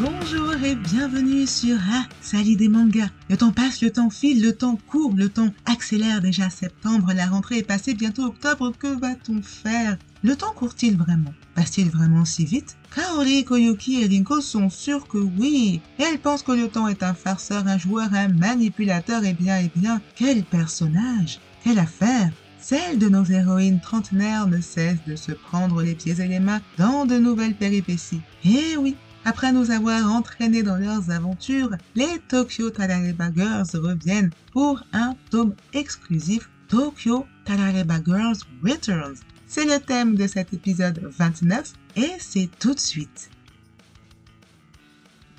Bonjour et bienvenue sur Ah, Sali des mangas. Le temps passe, le temps file, le temps court, le temps accélère. Déjà septembre, la rentrée est passée, bientôt octobre, que va-t-on faire? Le temps court-il vraiment? Passe-t-il vraiment si vite? Kaori, Koyuki et Rinko sont sûrs que oui. elles pensent que le temps est un farceur, un joueur, un manipulateur, et bien, et bien, quel personnage? Quelle affaire? Celle de nos héroïnes trentenaires ne cesse de se prendre les pieds et les mains dans de nouvelles péripéties. Et oui, après nous avoir entraînés dans leurs aventures, les Tokyo Tarareba Girls reviennent pour un tome exclusif Tokyo Tarareba Girls Returns. C'est le thème de cet épisode 29 et c'est tout de suite.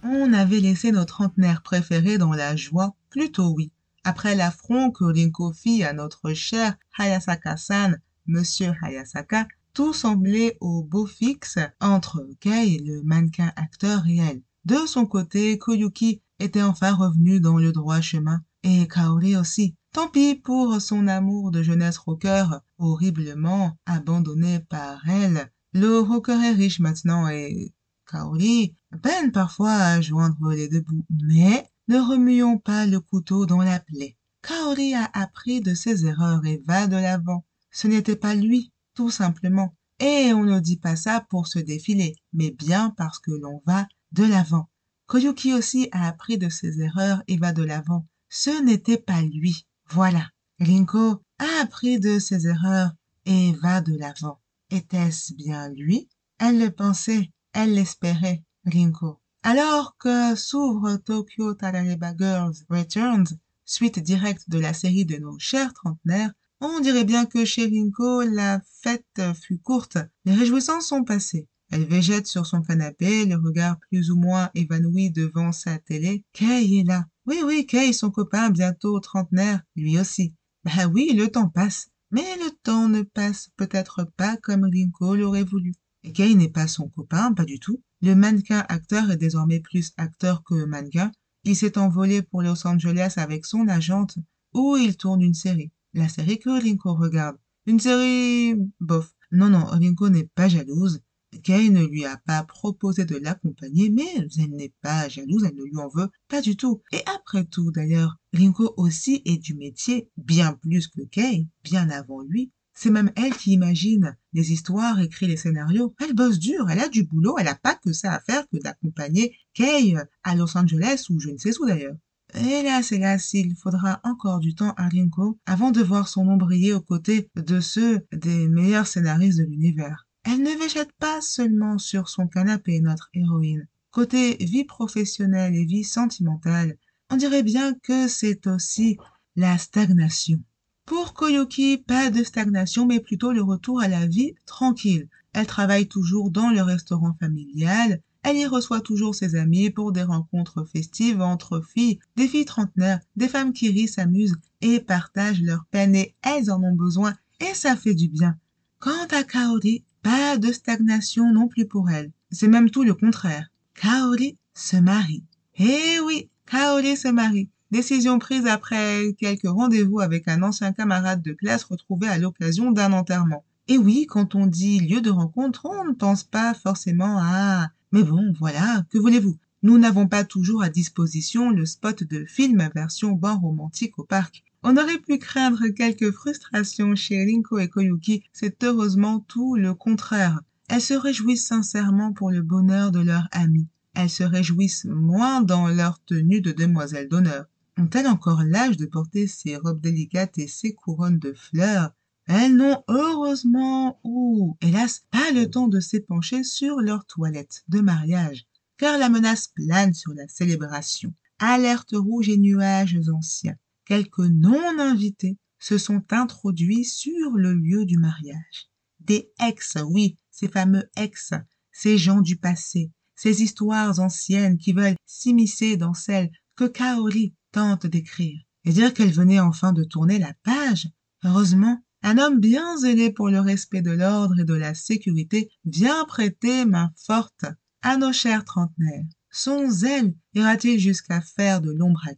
On avait laissé nos trentenaires préférés dans la joie, plutôt oui. Après l'affront que Rinko fit à notre cher Hayasaka-san, Monsieur Hayasaka, tout semblait au beau fixe entre Kei, le mannequin acteur et elle. De son côté, Koyuki était enfin revenu dans le droit chemin, et Kaori aussi. Tant pis pour son amour de jeunesse rocker, horriblement abandonné par elle. Le rocker est riche maintenant et Kaori peine parfois à joindre les deux bouts. Mais ne remuons pas le couteau dans la plaie. Kaori a appris de ses erreurs et va de l'avant. Ce n'était pas lui, tout simplement. Et on ne dit pas ça pour se défiler, mais bien parce que l'on va de l'avant. Koyuki aussi a appris de ses erreurs et va de l'avant. Ce n'était pas lui. Voilà. Rinko a appris de ses erreurs et va de l'avant. Était-ce bien lui? Elle le pensait, elle l'espérait, Rinko. Alors que s'ouvre Tokyo Tarareba Girls Returns, suite directe de la série de nos chers trentenaires, on dirait bien que chez Rinko, la fête fut courte. Les réjouissances sont passées. Elle végète sur son canapé, le regard plus ou moins évanoui devant sa télé. Kei est là. Oui, oui, Kei, son copain, bientôt trentenaire, lui aussi. Bah oui, le temps passe. Mais le temps ne passe peut-être pas comme Rinko l'aurait voulu. Et Kei n'est pas son copain, pas du tout. Le mannequin acteur est désormais plus acteur que mannequin. Il s'est envolé pour Los Angeles avec son agente où il tourne une série. La série que Rinko regarde. Une série bof. Non, non, Rinko n'est pas jalouse. Kay ne lui a pas proposé de l'accompagner, mais elle n'est pas jalouse, elle ne lui en veut pas du tout. Et après tout, d'ailleurs, Rinko aussi est du métier, bien plus que Kay, bien avant lui. C'est même elle qui imagine les histoires, écrit les scénarios. Elle bosse dur, elle a du boulot, elle n'a pas que ça à faire que d'accompagner Kay à Los Angeles ou je ne sais où d'ailleurs. Hélas, hélas, il faudra encore du temps à Rinko avant de voir son nom briller aux côtés de ceux des meilleurs scénaristes de l'univers. Elle ne végète pas seulement sur son canapé, notre héroïne. Côté vie professionnelle et vie sentimentale, on dirait bien que c'est aussi la stagnation. Pour Koyuki, pas de stagnation, mais plutôt le retour à la vie tranquille. Elle travaille toujours dans le restaurant familial. Elle y reçoit toujours ses amis pour des rencontres festives entre filles, des filles trentenaires, des femmes qui rient, s'amusent et partagent leurs peines et elles en ont besoin et ça fait du bien. Quant à Kaori, pas de stagnation non plus pour elle. C'est même tout le contraire. Kaori se marie. Eh oui, Kaori se marie. Décision prise après quelques rendez-vous avec un ancien camarade de classe retrouvé à l'occasion d'un enterrement. Et oui, quand on dit lieu de rencontre, on ne pense pas forcément à... Mais bon, voilà, que voulez-vous? Nous n'avons pas toujours à disposition le spot de film version bord romantique au parc. On aurait pu craindre quelques frustrations chez Rinko et Koyuki, c'est heureusement tout le contraire. Elles se réjouissent sincèrement pour le bonheur de leur ami. Elles se réjouissent moins dans leur tenue de demoiselles d'honneur. Ont-elles encore l'âge de porter ces robes délicates et ces couronnes de fleurs? Elles n'ont heureusement ou, hélas, pas le temps de s'épancher sur leur toilette de mariage, car la menace plane sur la célébration. Alerte rouge et nuages anciens. Quelques non-invités se sont introduits sur le lieu du mariage. Des ex, oui, ces fameux ex, ces gens du passé, ces histoires anciennes qui veulent s'immiscer dans celles que Kaori tente d'écrire et dire qu'elle venait enfin de tourner la page. Heureusement, un homme bien zélé pour le respect de l'ordre et de la sécurité vient prêter main forte à nos chers trentenaires. Son zèle ira-t-il jusqu'à faire de l'ombre à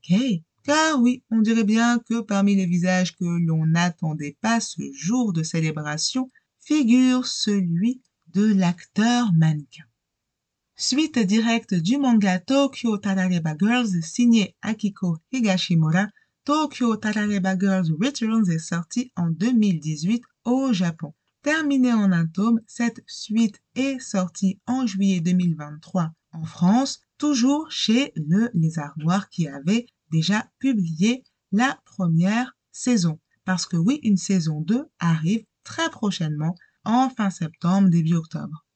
Car oui, on dirait bien que parmi les visages que l'on n'attendait pas ce jour de célébration figure celui de l'acteur mannequin. Suite directe du manga Tokyo Tarareba Girls signé Akiko Higashimura, Tokyo Tarareba Girls Returns est sorti en 2018 au Japon. Terminée en un tome, cette suite est sortie en juillet 2023 en France, toujours chez le Les Armoires qui avait déjà publié la première saison. Parce que oui, une saison 2 arrive très prochainement, en fin septembre, début octobre.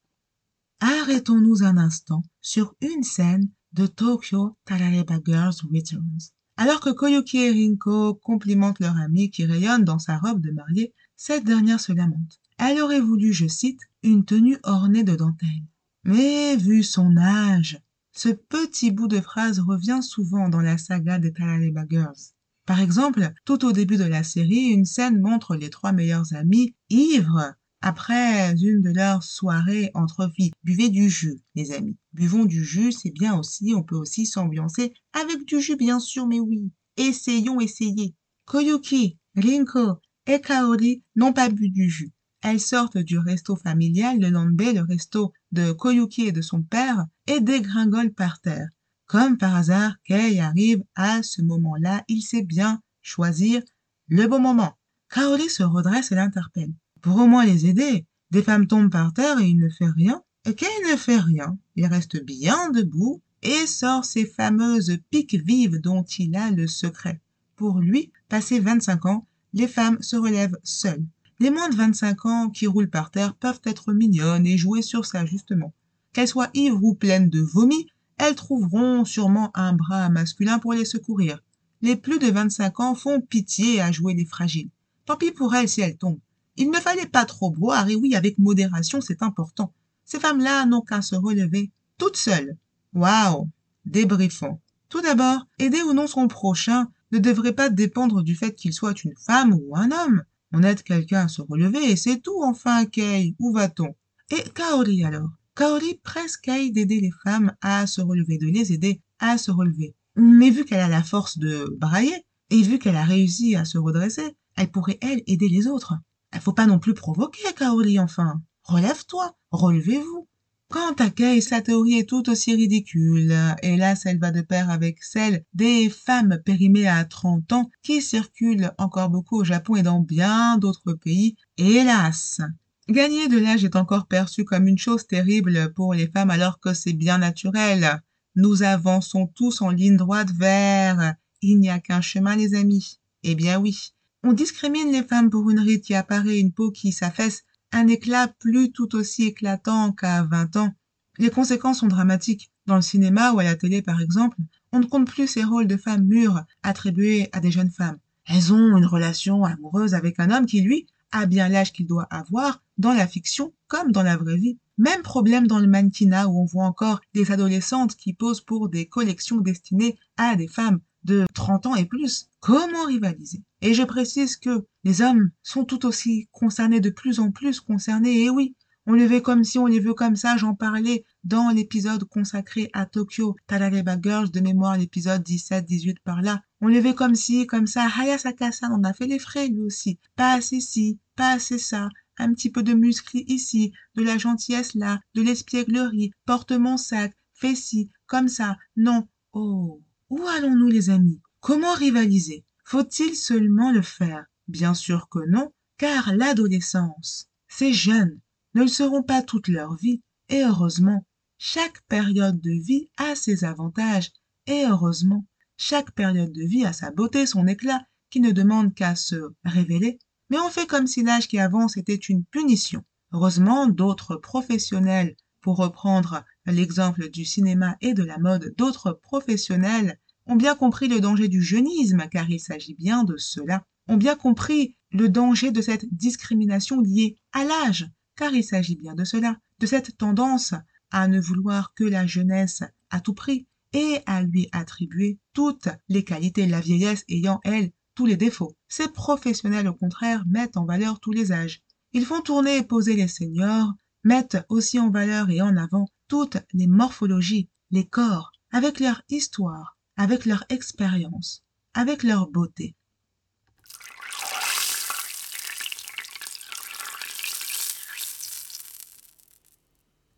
Arrêtons-nous un instant sur une scène de Tokyo Tarareba Girls Returns. Alors que Koyuki et Rinko complimentent leur amie qui rayonne dans sa robe de mariée, cette dernière se lamente. Elle aurait voulu, je cite, une tenue ornée de dentelle. Mais vu son âge, ce petit bout de phrase revient souvent dans la saga des Talaleba Girls. Par exemple, tout au début de la série, une scène montre les trois meilleures amies ivres après une de leurs soirées entre. Buvez du jus, les amis. Buvons du jus, c'est bien aussi, on peut aussi s'ambiancer avec du jus, bien sûr, mais oui. Essayons, essayez. Koyuki, Rinko et Kaori n'ont pas bu du jus. Elles sortent du resto familial de Nanbe, le resto de Koyuki et de son père, et dégringolent par terre. Comme par hasard, Kei arrive à ce moment-là, il sait bien choisir le bon moment. Kaori se redresse et l'interpelle. Pour au moins les aider, des femmes tombent par terre et il ne fait rien. Et Kei ne fait rien. Il reste bien debout et sort ces fameuses piques vives dont il a le secret. Pour lui, passé 25 ans, les femmes se relèvent seules. Les moins de 25 ans qui roulent par terre peuvent être mignonnes et jouer sur ça justement. Qu'elles soient ivres ou pleines de vomi, elles trouveront sûrement un bras masculin pour les secourir. Les plus de 25 ans font pitié à jouer les fragiles. Tant pis pour elles si elles tombent. Il ne fallait pas trop boire, et oui, avec modération, c'est important. Ces femmes-là n'ont qu'à se relever, toutes seules. Waouh Débriefons. Tout d'abord, aider ou non son prochain ne devrait pas dépendre du fait qu'il soit une femme ou un homme. On aide quelqu'un à se relever et c'est tout enfin, Kei. Où va-t-on? Et Kaori alors? Kaori presse Kei d'aider les femmes à se relever, de les aider à se relever. Mais vu qu'elle a la force de brailler, et vu qu'elle a réussi à se redresser, elle pourrait, elle, aider les autres. Il faut pas non plus provoquer, Kaori, enfin. Relève-toi, relevez-vous. Quant à Kei, sa théorie est tout aussi ridicule. Hélas, elle va de pair avec celle des femmes périmées à 30 ans qui circulent encore beaucoup au Japon et dans bien d'autres pays. Hélas. Gagner de l'âge est encore perçu comme une chose terrible pour les femmes alors que c'est bien naturel. Nous avançons tous en ligne droite vers... Il n'y a qu'un chemin, les amis. Eh bien oui. On discrimine les femmes pour une ride qui apparaît, une peau qui s'affaisse, un éclat plus tout aussi éclatant qu'à 20 ans. Les conséquences sont dramatiques. Dans le cinéma ou à la télé, par exemple, on ne compte plus ces rôles de femmes mûres attribués à des jeunes femmes. Elles ont une relation amoureuse avec un homme qui, lui, a bien l'âge qu'il doit avoir dans la fiction comme dans la vraie vie. Même problème dans le mannequinat où on voit encore des adolescentes qui posent pour des collections destinées à des femmes de 30 ans et plus. Comment rivaliser? Et je précise que les hommes sont tout aussi concernés, de plus en plus concernés, et oui, on les veut comme si, on les veut comme ça, j'en parlais dans l'épisode consacré à Tokyo, Talareba Girls, de mémoire l'épisode 17-18 par là. On les veut comme si, comme ça, Hayasaka-san en a fait les frais lui aussi. Pas assez ci, pas assez ça, un petit peu de muscle ici, de la gentillesse là, de l'espièglerie, porte mon sac, fais ci, comme ça, non, oh. Où allons-nous les amis? Comment rivaliser? Faut-il seulement le faire? Bien sûr que non, car l'adolescence, ces jeunes ne le seront pas toute leur vie, et heureusement, chaque période de vie a ses avantages, et heureusement, chaque période de vie a sa beauté, son éclat, qui ne demande qu'à se révéler, mais on fait comme si l'âge qui avance était une punition. Heureusement, d'autres professionnels pour reprendre l'exemple du cinéma et de la mode, d'autres professionnels ont bien compris le danger du jeunisme, car il s'agit bien de cela, ont bien compris le danger de cette discrimination liée à l'âge, car il s'agit bien de cela, de cette tendance à ne vouloir que la jeunesse à tout prix et à lui attribuer toutes les qualités, la vieillesse ayant, elle, tous les défauts. Ces professionnels, au contraire, mettent en valeur tous les âges. Ils font tourner et poser les seniors, mettent aussi en valeur et en avant toutes les morphologies, les corps, avec leur histoire, avec leur expérience, avec leur beauté.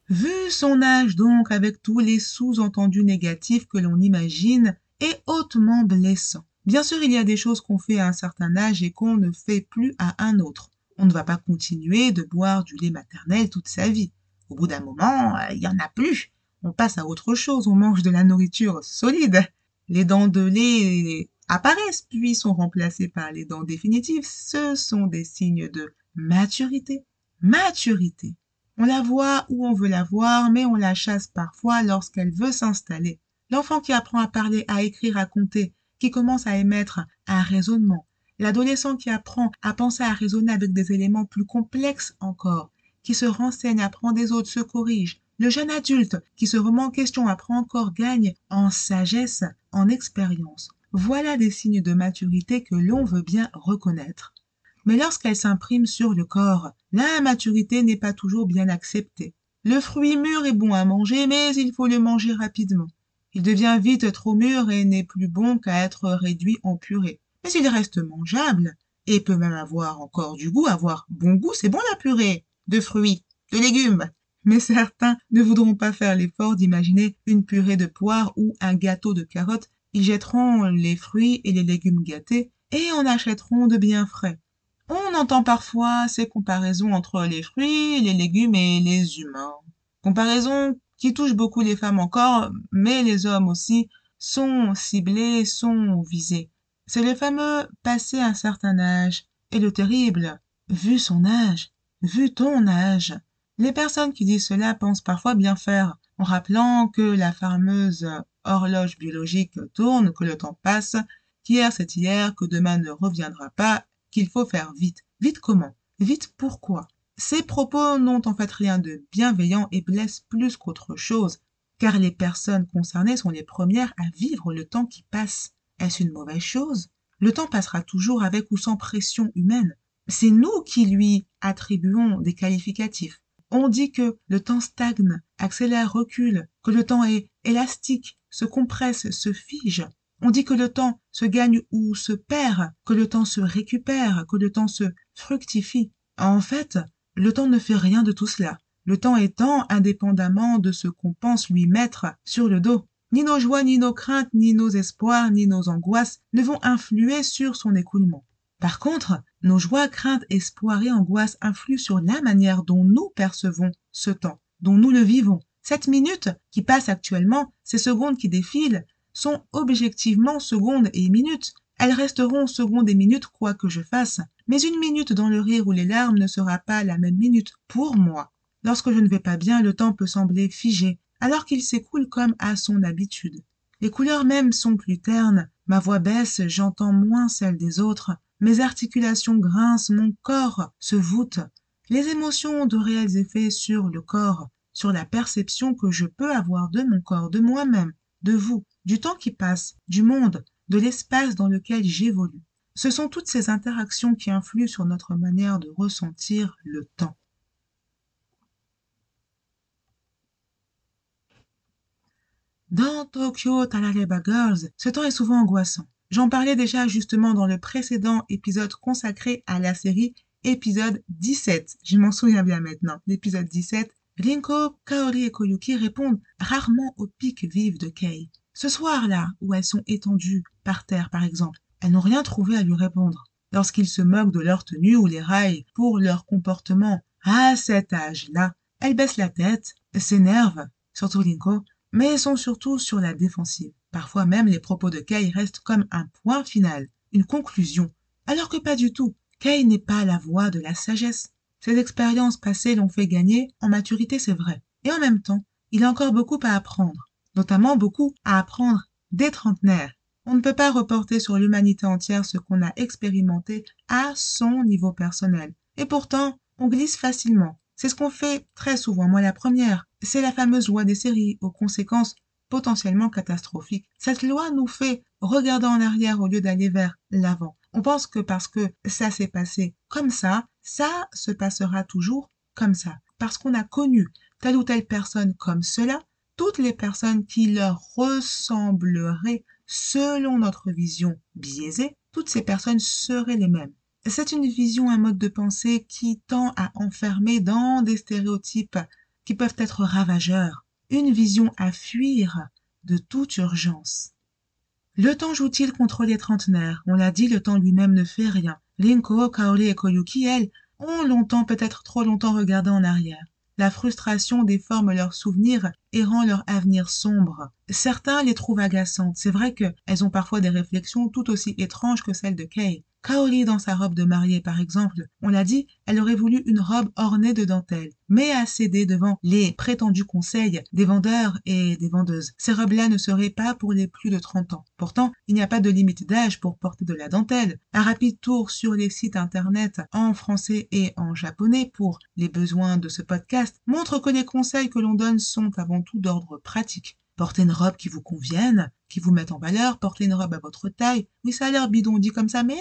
Vu son âge donc, avec tous les sous-entendus négatifs que l'on imagine, est hautement blessant. Bien sûr, il y a des choses qu'on fait à un certain âge et qu'on ne fait plus à un autre. On ne va pas continuer de boire du lait maternel toute sa vie. Au bout d'un moment, il n'y en a plus. On passe à autre chose, on mange de la nourriture solide. Les dents de lait apparaissent puis sont remplacées par les dents définitives. Ce sont des signes de maturité. Maturité. On la voit où on veut la voir, mais on la chasse parfois lorsqu'elle veut s'installer. L'enfant qui apprend à parler, à écrire, à compter, qui commence à émettre un raisonnement. L'adolescent qui apprend à penser, à raisonner avec des éléments plus complexes encore, qui se renseigne, apprend des autres, se corrige. Le jeune adulte qui se remet en question, apprend encore, gagne en sagesse, en expérience. Voilà des signes de maturité que l'on veut bien reconnaître. Mais lorsqu'elle s'imprime sur le corps, la maturité n'est pas toujours bien acceptée. Le fruit mûr est bon à manger, mais il faut le manger rapidement. Il devient vite trop mûr et n'est plus bon qu'à être réduit en purée. Mais il reste mangeable et peut même avoir encore du goût, avoir bon goût, c'est bon la purée, de fruits, de légumes. Mais certains ne voudront pas faire l'effort d'imaginer une purée de poire ou un gâteau de carottes. Ils jetteront les fruits et les légumes gâtés et en achèteront de bien frais. On entend parfois ces comparaisons entre les fruits, les légumes et les humains. Comparaisons qui touchent beaucoup les femmes encore, mais les hommes aussi sont ciblés, sont visés. C'est le fameux passer un certain âge. Et le terrible, vu son âge, vu ton âge. Les personnes qui disent cela pensent parfois bien faire, en rappelant que la fameuse horloge biologique tourne, que le temps passe, qu'hier c'est hier, que demain ne reviendra pas, qu'il faut faire vite. Vite comment? Vite pourquoi? Ces propos n'ont en fait rien de bienveillant et blessent plus qu'autre chose, car les personnes concernées sont les premières à vivre le temps qui passe. Est-ce une mauvaise chose? Le temps passera toujours avec ou sans pression humaine. C'est nous qui lui attribuons des qualificatifs. On dit que le temps stagne, accélère, recule, que le temps est élastique, se compresse, se fige. On dit que le temps se gagne ou se perd, que le temps se récupère, que le temps se fructifie. En fait, le temps ne fait rien de tout cela. Le temps étant indépendamment de ce qu'on pense lui mettre sur le dos. Ni nos joies, ni nos craintes, ni nos espoirs, ni nos angoisses ne vont influer sur son écoulement. Par contre, nos joies, craintes, espoirs et angoisses influent sur la manière dont nous percevons ce temps, dont nous le vivons. Cette minute qui passe actuellement, ces secondes qui défilent, sont objectivement secondes et minutes. Elles resteront secondes et minutes quoi que je fasse, mais une minute dans le rire ou les larmes ne sera pas la même minute pour moi. Lorsque je ne vais pas bien, le temps peut sembler figé, alors qu'il s'écoule comme à son habitude. Les couleurs mêmes sont plus ternes, ma voix baisse, j'entends moins celle des autres, mes articulations grincent, mon corps se voûte. Les émotions ont de réels effets sur le corps, sur la perception que je peux avoir de mon corps, de moi-même, de vous, du temps qui passe, du monde, de l'espace dans lequel j'évolue. Ce sont toutes ces interactions qui influent sur notre manière de ressentir le temps. Dans Tokyo Talareba Girls, ce temps est souvent angoissant. J'en parlais déjà justement dans le précédent épisode consacré à la série épisode 17. Je m'en souviens bien maintenant. L'épisode 17, Rinko, Kaori et Koyuki répondent rarement au pic vif de Kei. Ce soir-là, où elles sont étendues par terre par exemple, elles n'ont rien trouvé à lui répondre. Lorsqu'ils se moquent de leur tenue ou les raillent pour leur comportement à cet âge-là, elles baissent la tête, s'énervent, surtout Rinko, mais sont surtout sur la défensive. Parfois même les propos de Kay restent comme un point final, une conclusion, alors que pas du tout. Kay n'est pas la voix de la sagesse. Ses expériences passées l'ont fait gagner en maturité, c'est vrai. Et en même temps, il a encore beaucoup à apprendre notamment beaucoup à apprendre des trentenaires. On ne peut pas reporter sur l'humanité entière ce qu'on a expérimenté à son niveau personnel. Et pourtant, on glisse facilement. C'est ce qu'on fait très souvent, moi la première. C'est la fameuse loi des séries, aux conséquences potentiellement catastrophiques. Cette loi nous fait regarder en arrière au lieu d'aller vers l'avant. On pense que parce que ça s'est passé comme ça, ça se passera toujours comme ça. Parce qu'on a connu telle ou telle personne comme cela, toutes les personnes qui leur ressembleraient selon notre vision biaisée, toutes ces personnes seraient les mêmes. C'est une vision, un mode de pensée qui tend à enfermer dans des stéréotypes qui peuvent être ravageurs, une vision à fuir de toute urgence. Le temps joue-t-il contre les trentenaires? On l'a dit, le temps lui-même ne fait rien. Rinko, Kaori et Koyuki, elles, ont longtemps, peut-être trop longtemps regardé en arrière. La frustration déforme leurs souvenirs et rend leur avenir sombre. Certains les trouvent agaçantes. C'est vrai qu'elles ont parfois des réflexions tout aussi étranges que celles de Kay. Kaori dans sa robe de mariée, par exemple, on l'a dit, elle aurait voulu une robe ornée de dentelle, mais a cédé devant les prétendus conseils des vendeurs et des vendeuses. Ces robes-là ne seraient pas pour les plus de 30 ans. Pourtant, il n'y a pas de limite d'âge pour porter de la dentelle. Un rapide tour sur les sites internet en français et en japonais pour les besoins de ce podcast montre que les conseils que l'on donne sont avant tout d'ordre pratique. Portez une robe qui vous convienne, qui vous mette en valeur, portez une robe à votre taille. Oui, ça a l'air bidon dit comme ça, mais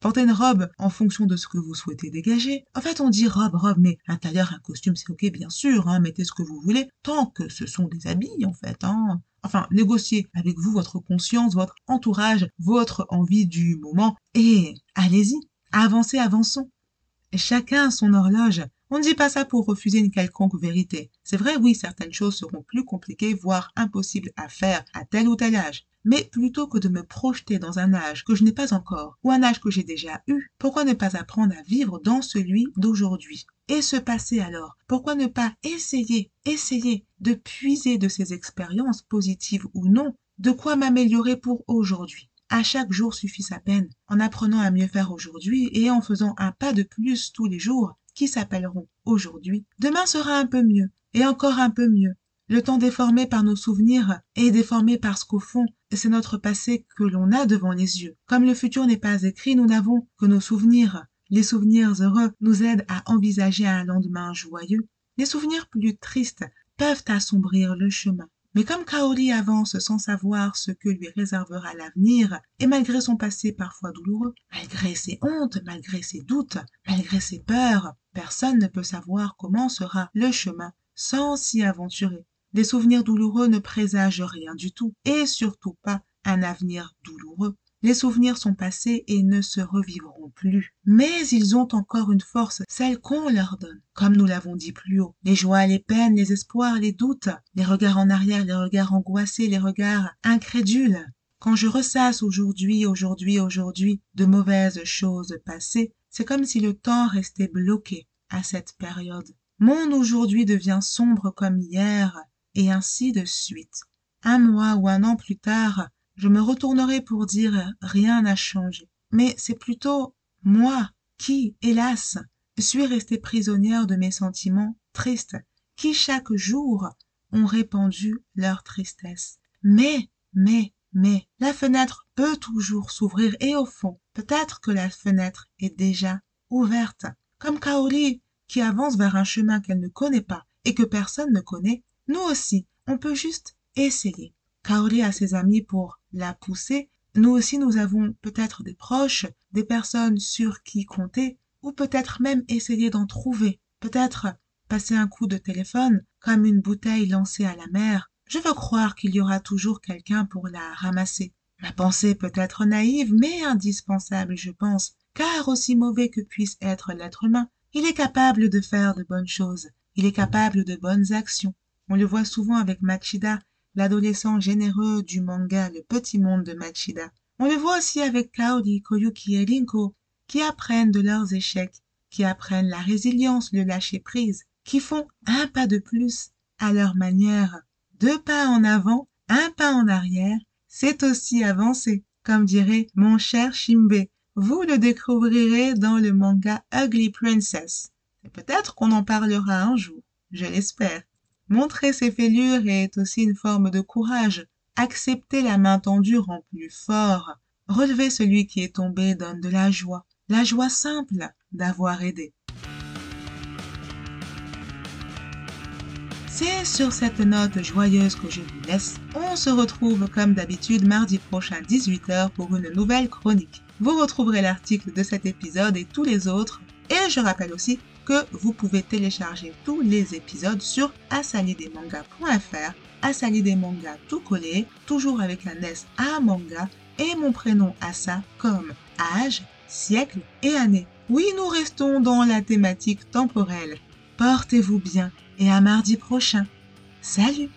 Portez une robe en fonction de ce que vous souhaitez dégager. En fait, on dit robe, robe, mais un tailleur, un costume, c'est ok, bien sûr, hein, mettez ce que vous voulez, tant que ce sont des habits, en fait. Hein. Enfin, négociez avec vous votre conscience, votre entourage, votre envie du moment, et allez-y, avancez, avançons. Chacun son horloge. On ne dit pas ça pour refuser une quelconque vérité. C'est vrai, oui, certaines choses seront plus compliquées, voire impossibles à faire à tel ou tel âge. Mais plutôt que de me projeter dans un âge que je n'ai pas encore, ou un âge que j'ai déjà eu, pourquoi ne pas apprendre à vivre dans celui d'aujourd'hui? Et se passer alors? Pourquoi ne pas essayer, essayer de puiser de ces expériences, positives ou non, de quoi m'améliorer pour aujourd'hui? À chaque jour suffit sa peine, en apprenant à mieux faire aujourd'hui et en faisant un pas de plus tous les jours s'appelleront aujourd'hui. Demain sera un peu mieux, et encore un peu mieux, le temps déformé par nos souvenirs est déformé parce qu'au fond, c'est notre passé que l'on a devant les yeux. Comme le futur n'est pas écrit, nous n'avons que nos souvenirs. Les souvenirs heureux nous aident à envisager un lendemain joyeux. Les souvenirs plus tristes peuvent assombrir le chemin. Mais comme Kaori avance sans savoir ce que lui réservera l'avenir, et malgré son passé parfois douloureux, malgré ses hontes, malgré ses doutes, malgré ses peurs, personne ne peut savoir comment sera le chemin sans s'y aventurer. Des souvenirs douloureux ne présagent rien du tout, et surtout pas un avenir douloureux. Les souvenirs sont passés et ne se revivront plus. Mais ils ont encore une force, celle qu'on leur donne. Comme nous l'avons dit plus haut, les joies, les peines, les espoirs, les doutes, les regards en arrière, les regards angoissés, les regards incrédules. Quand je ressasse aujourd'hui, aujourd'hui, aujourd'hui de mauvaises choses passées, c'est comme si le temps restait bloqué à cette période. Mon aujourd'hui devient sombre comme hier, et ainsi de suite. Un mois ou un an plus tard, je me retournerai pour dire rien n'a changé. Mais c'est plutôt moi qui, hélas, suis restée prisonnière de mes sentiments tristes, qui chaque jour ont répandu leur tristesse. Mais, mais, mais, la fenêtre peut toujours s'ouvrir et au fond, peut-être que la fenêtre est déjà ouverte. Comme Kaori, qui avance vers un chemin qu'elle ne connaît pas et que personne ne connaît, nous aussi, on peut juste essayer. Kaori a ses amis pour la pousser. Nous aussi, nous avons peut-être des proches, des personnes sur qui compter, ou peut-être même essayer d'en trouver. Peut-être passer un coup de téléphone, comme une bouteille lancée à la mer. Je veux croire qu'il y aura toujours quelqu'un pour la ramasser. Ma pensée peut être naïve, mais indispensable, je pense, car aussi mauvais que puisse être l'être humain, il est capable de faire de bonnes choses, il est capable de bonnes actions. On le voit souvent avec Machida, l'adolescent généreux du manga Le Petit Monde de Machida. On le voit aussi avec Kaori, Koyuki et Rinko, qui apprennent de leurs échecs, qui apprennent la résilience, le lâcher-prise, qui font un pas de plus à leur manière. Deux pas en avant, un pas en arrière, c'est aussi avancer, comme dirait mon cher Shimbe. Vous le découvrirez dans le manga Ugly Princess. Peut-être qu'on en parlera un jour, je l'espère. Montrer ses fêlures est aussi une forme de courage. Accepter la main tendue rend plus fort. Relever celui qui est tombé donne de la joie. La joie simple d'avoir aidé. C'est sur cette note joyeuse que je vous laisse. On se retrouve comme d'habitude mardi prochain 18h pour une nouvelle chronique. Vous retrouverez l'article de cet épisode et tous les autres. Et je rappelle aussi que vous pouvez télécharger tous les épisodes sur asalidemanga.fr. Asalidemanga tout collé, toujours avec un S à manga et mon prénom Asa comme âge, siècle et année. Oui, nous restons dans la thématique temporelle. Portez-vous bien et à mardi prochain. Salut